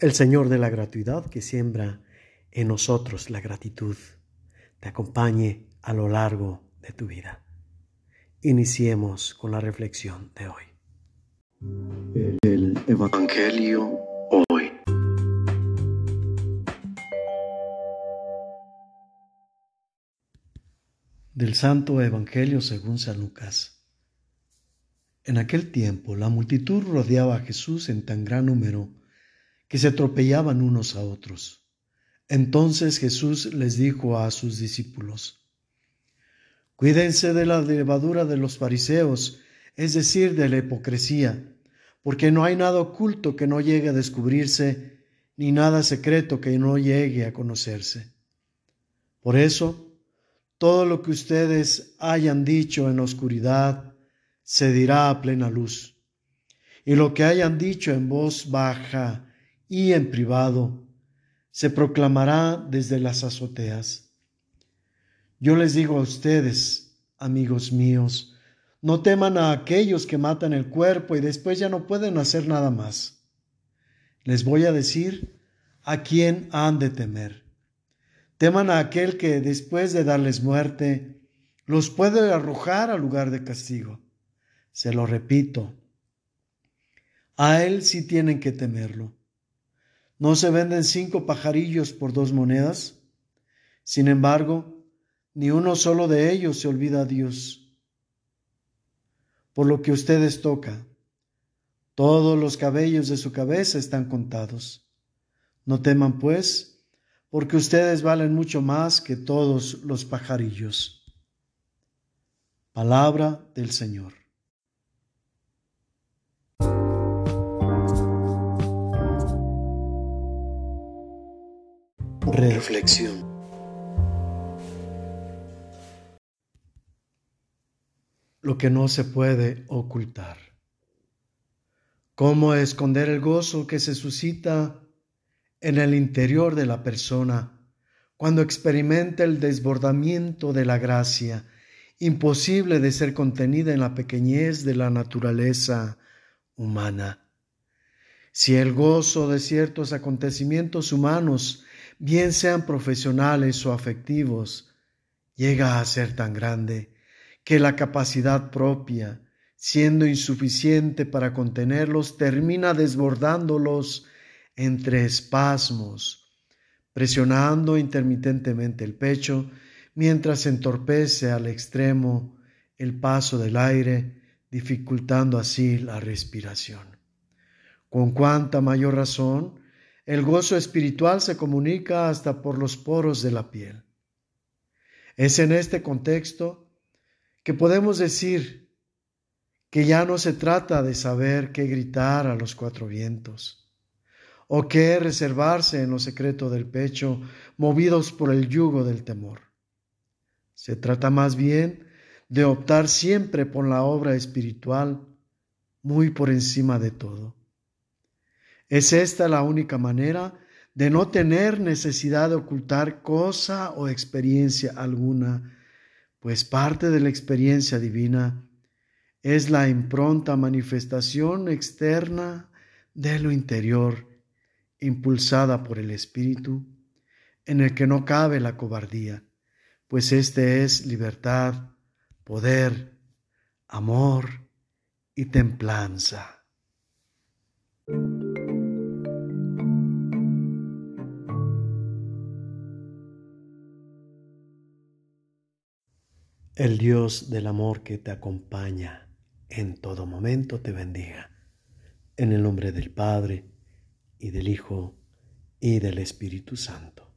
El Señor de la gratuidad que siembra en nosotros la gratitud te acompañe a lo largo de tu vida. Iniciemos con la reflexión de hoy. El Evangelio hoy. Del Santo Evangelio según San Lucas. En aquel tiempo la multitud rodeaba a Jesús en tan gran número que se atropellaban unos a otros. Entonces Jesús les dijo a sus discípulos, Cuídense de la levadura de los fariseos, es decir, de la hipocresía, porque no hay nada oculto que no llegue a descubrirse, ni nada secreto que no llegue a conocerse. Por eso, todo lo que ustedes hayan dicho en oscuridad se dirá a plena luz, y lo que hayan dicho en voz baja y en privado, se proclamará desde las azoteas. Yo les digo a ustedes, amigos míos, no teman a aquellos que matan el cuerpo y después ya no pueden hacer nada más. Les voy a decir a quién han de temer. Teman a aquel que después de darles muerte los puede arrojar al lugar de castigo. Se lo repito, a él sí tienen que temerlo. ¿No se venden cinco pajarillos por dos monedas? Sin embargo, ni uno solo de ellos se olvida a Dios. Por lo que ustedes toca, todos los cabellos de su cabeza están contados. No teman, pues, porque ustedes valen mucho más que todos los pajarillos. Palabra del Señor. Reflexión. Lo que no se puede ocultar. ¿Cómo esconder el gozo que se suscita en el interior de la persona cuando experimenta el desbordamiento de la gracia, imposible de ser contenida en la pequeñez de la naturaleza humana? Si el gozo de ciertos acontecimientos humanos bien sean profesionales o afectivos, llega a ser tan grande que la capacidad propia, siendo insuficiente para contenerlos, termina desbordándolos entre espasmos, presionando intermitentemente el pecho, mientras entorpece al extremo el paso del aire, dificultando así la respiración. Con cuánta mayor razón, el gozo espiritual se comunica hasta por los poros de la piel. Es en este contexto que podemos decir que ya no se trata de saber qué gritar a los cuatro vientos o qué reservarse en lo secreto del pecho, movidos por el yugo del temor. Se trata más bien de optar siempre por la obra espiritual, muy por encima de todo. Es esta la única manera de no tener necesidad de ocultar cosa o experiencia alguna, pues parte de la experiencia divina es la impronta manifestación externa de lo interior, impulsada por el Espíritu, en el que no cabe la cobardía, pues este es libertad, poder, amor y templanza. El Dios del amor que te acompaña en todo momento te bendiga. En el nombre del Padre, y del Hijo, y del Espíritu Santo.